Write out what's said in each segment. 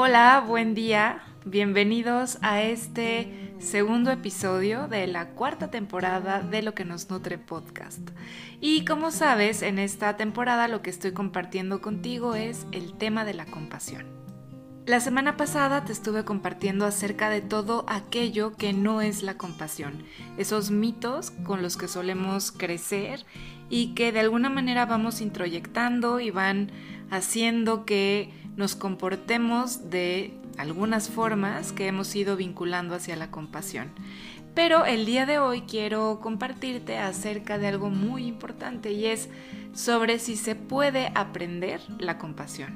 Hola, buen día. Bienvenidos a este segundo episodio de la cuarta temporada de Lo que nos nutre podcast. Y como sabes, en esta temporada lo que estoy compartiendo contigo es el tema de la compasión. La semana pasada te estuve compartiendo acerca de todo aquello que no es la compasión, esos mitos con los que solemos crecer y que de alguna manera vamos introyectando y van haciendo que nos comportemos de algunas formas que hemos ido vinculando hacia la compasión. Pero el día de hoy quiero compartirte acerca de algo muy importante y es sobre si se puede aprender la compasión.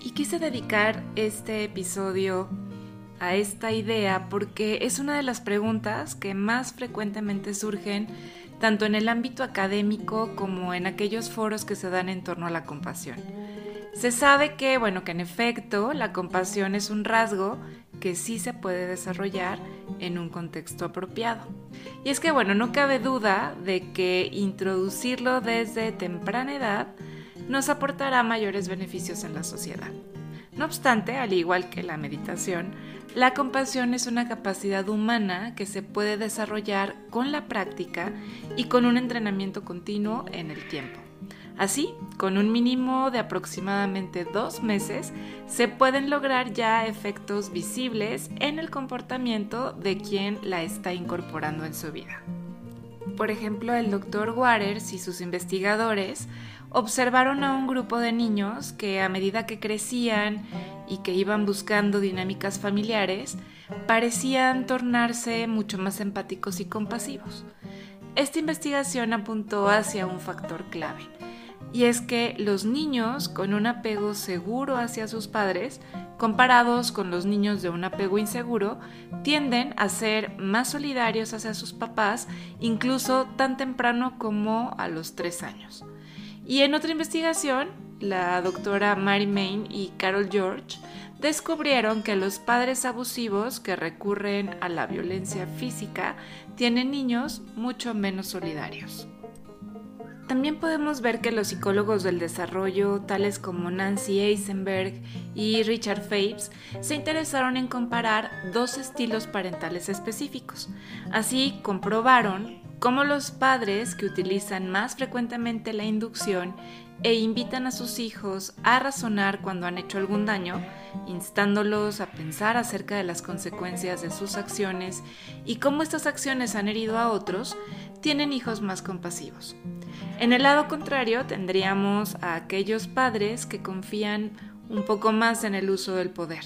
Y quise dedicar este episodio a esta idea porque es una de las preguntas que más frecuentemente surgen tanto en el ámbito académico como en aquellos foros que se dan en torno a la compasión. Se sabe que, bueno, que en efecto la compasión es un rasgo que sí se puede desarrollar en un contexto apropiado. Y es que, bueno, no cabe duda de que introducirlo desde temprana edad nos aportará mayores beneficios en la sociedad. No obstante, al igual que la meditación, la compasión es una capacidad humana que se puede desarrollar con la práctica y con un entrenamiento continuo en el tiempo. Así, con un mínimo de aproximadamente dos meses, se pueden lograr ya efectos visibles en el comportamiento de quien la está incorporando en su vida. Por ejemplo, el Dr. Waters y sus investigadores observaron a un grupo de niños que a medida que crecían y que iban buscando dinámicas familiares, parecían tornarse mucho más empáticos y compasivos. Esta investigación apuntó hacia un factor clave y es que los niños con un apego seguro hacia sus padres, comparados con los niños de un apego inseguro, tienden a ser más solidarios hacia sus papás, incluso tan temprano como a los tres años. Y en otra investigación, la doctora Mary Main y Carol George descubrieron que los padres abusivos que recurren a la violencia física tienen niños mucho menos solidarios. También podemos ver que los psicólogos del desarrollo, tales como Nancy Eisenberg y Richard Fapes, se interesaron en comparar dos estilos parentales específicos. Así comprobaron cómo los padres que utilizan más frecuentemente la inducción e invitan a sus hijos a razonar cuando han hecho algún daño, instándolos a pensar acerca de las consecuencias de sus acciones y cómo estas acciones han herido a otros, tienen hijos más compasivos. En el lado contrario tendríamos a aquellos padres que confían un poco más en el uso del poder,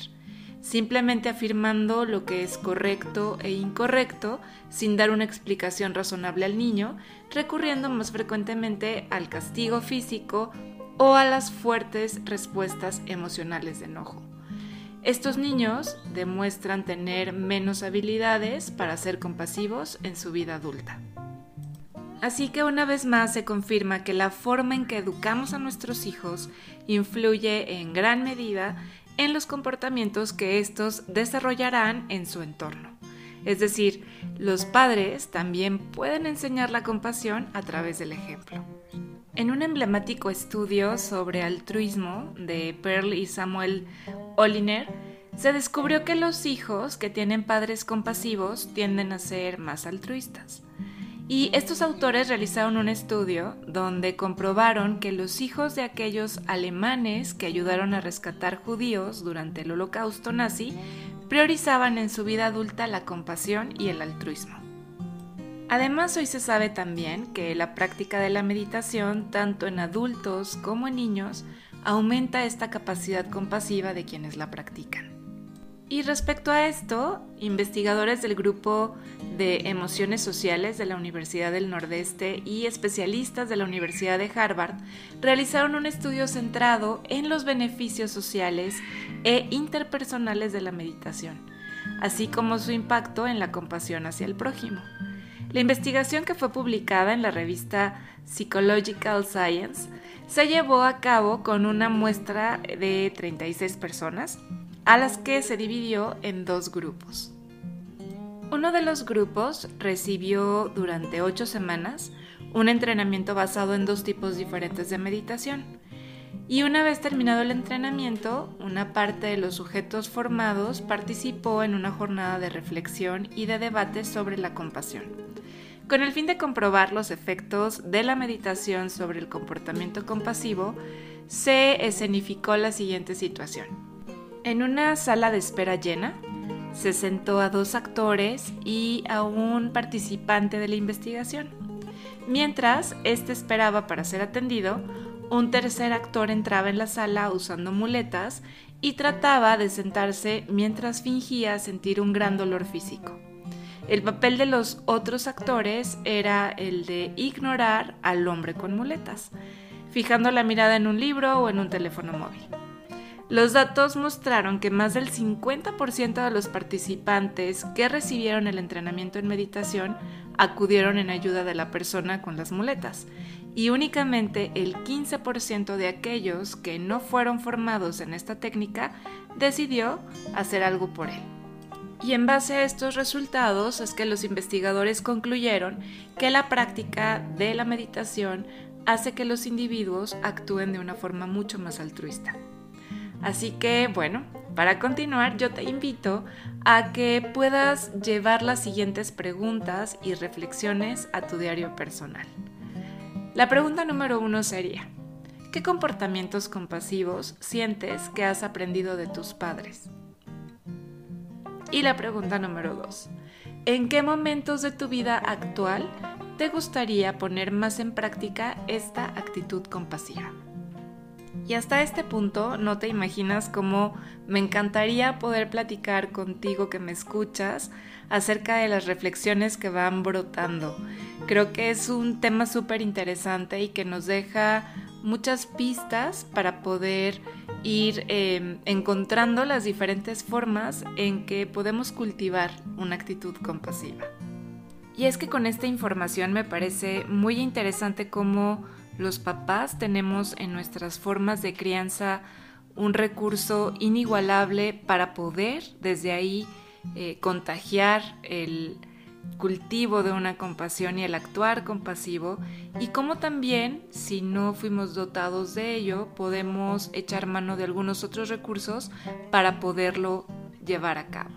simplemente afirmando lo que es correcto e incorrecto sin dar una explicación razonable al niño, recurriendo más frecuentemente al castigo físico o a las fuertes respuestas emocionales de enojo. Estos niños demuestran tener menos habilidades para ser compasivos en su vida adulta. Así que una vez más se confirma que la forma en que educamos a nuestros hijos influye en gran medida en los comportamientos que estos desarrollarán en su entorno. Es decir, los padres también pueden enseñar la compasión a través del ejemplo. En un emblemático estudio sobre altruismo de Pearl y Samuel Oliner, se descubrió que los hijos que tienen padres compasivos tienden a ser más altruistas. Y estos autores realizaron un estudio donde comprobaron que los hijos de aquellos alemanes que ayudaron a rescatar judíos durante el holocausto nazi priorizaban en su vida adulta la compasión y el altruismo. Además, hoy se sabe también que la práctica de la meditación, tanto en adultos como en niños, aumenta esta capacidad compasiva de quienes la practican. Y respecto a esto, investigadores del grupo de emociones sociales de la Universidad del Nordeste y especialistas de la Universidad de Harvard realizaron un estudio centrado en los beneficios sociales e interpersonales de la meditación, así como su impacto en la compasión hacia el prójimo. La investigación que fue publicada en la revista Psychological Science se llevó a cabo con una muestra de 36 personas a las que se dividió en dos grupos. Uno de los grupos recibió durante ocho semanas un entrenamiento basado en dos tipos diferentes de meditación. Y una vez terminado el entrenamiento, una parte de los sujetos formados participó en una jornada de reflexión y de debate sobre la compasión, con el fin de comprobar los efectos de la meditación sobre el comportamiento compasivo, se escenificó la siguiente situación. En una sala de espera llena, se sentó a dos actores y a un participante de la investigación. Mientras éste esperaba para ser atendido, un tercer actor entraba en la sala usando muletas y trataba de sentarse mientras fingía sentir un gran dolor físico. El papel de los otros actores era el de ignorar al hombre con muletas, fijando la mirada en un libro o en un teléfono móvil. Los datos mostraron que más del 50% de los participantes que recibieron el entrenamiento en meditación acudieron en ayuda de la persona con las muletas y únicamente el 15% de aquellos que no fueron formados en esta técnica decidió hacer algo por él. Y en base a estos resultados es que los investigadores concluyeron que la práctica de la meditación hace que los individuos actúen de una forma mucho más altruista. Así que bueno, para continuar yo te invito a que puedas llevar las siguientes preguntas y reflexiones a tu diario personal. La pregunta número uno sería, ¿qué comportamientos compasivos sientes que has aprendido de tus padres? Y la pregunta número dos, ¿en qué momentos de tu vida actual te gustaría poner más en práctica esta actitud compasiva? Y hasta este punto no te imaginas cómo me encantaría poder platicar contigo que me escuchas acerca de las reflexiones que van brotando. Creo que es un tema súper interesante y que nos deja muchas pistas para poder ir em, encontrando las diferentes formas en que podemos cultivar una actitud compasiva. Y es que con esta información me parece muy interesante cómo los papás tenemos en nuestras formas de crianza un recurso inigualable para poder desde ahí eh, contagiar el cultivo de una compasión y el actuar compasivo y cómo también si no fuimos dotados de ello podemos echar mano de algunos otros recursos para poderlo llevar a cabo.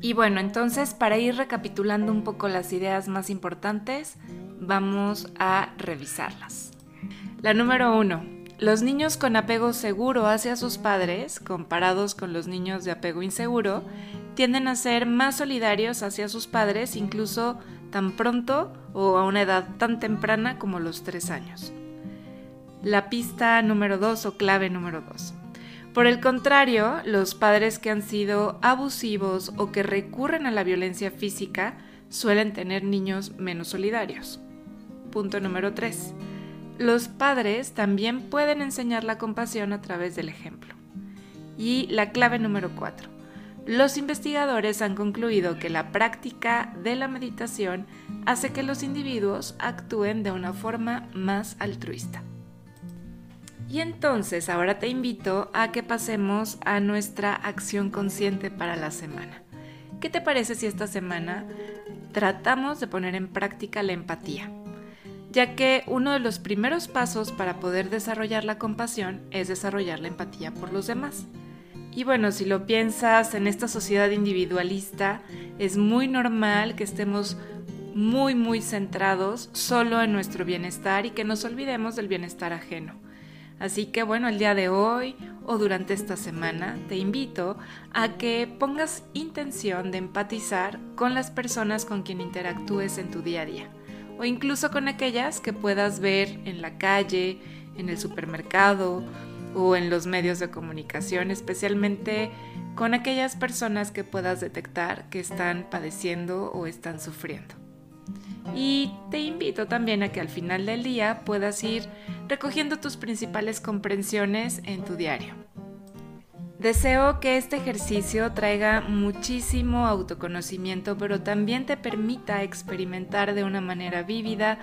Y bueno, entonces para ir recapitulando un poco las ideas más importantes, vamos a revisarlas. La número uno, los niños con apego seguro hacia sus padres, comparados con los niños de apego inseguro, tienden a ser más solidarios hacia sus padres incluso tan pronto o a una edad tan temprana como los tres años. La pista número dos o clave número dos. Por el contrario, los padres que han sido abusivos o que recurren a la violencia física suelen tener niños menos solidarios. Punto número 3. Los padres también pueden enseñar la compasión a través del ejemplo. Y la clave número 4. Los investigadores han concluido que la práctica de la meditación hace que los individuos actúen de una forma más altruista. Y entonces ahora te invito a que pasemos a nuestra acción consciente para la semana. ¿Qué te parece si esta semana tratamos de poner en práctica la empatía? Ya que uno de los primeros pasos para poder desarrollar la compasión es desarrollar la empatía por los demás. Y bueno, si lo piensas en esta sociedad individualista, es muy normal que estemos muy, muy centrados solo en nuestro bienestar y que nos olvidemos del bienestar ajeno. Así que bueno, el día de hoy o durante esta semana te invito a que pongas intención de empatizar con las personas con quien interactúes en tu día a día o incluso con aquellas que puedas ver en la calle, en el supermercado o en los medios de comunicación, especialmente con aquellas personas que puedas detectar que están padeciendo o están sufriendo. Y te invito también a que al final del día puedas ir recogiendo tus principales comprensiones en tu diario. Deseo que este ejercicio traiga muchísimo autoconocimiento, pero también te permita experimentar de una manera vívida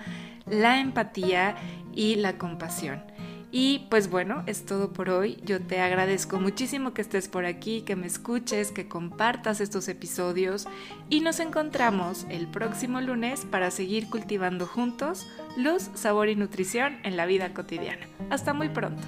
la empatía y la compasión. Y pues bueno, es todo por hoy. Yo te agradezco muchísimo que estés por aquí, que me escuches, que compartas estos episodios y nos encontramos el próximo lunes para seguir cultivando juntos luz, sabor y nutrición en la vida cotidiana. Hasta muy pronto.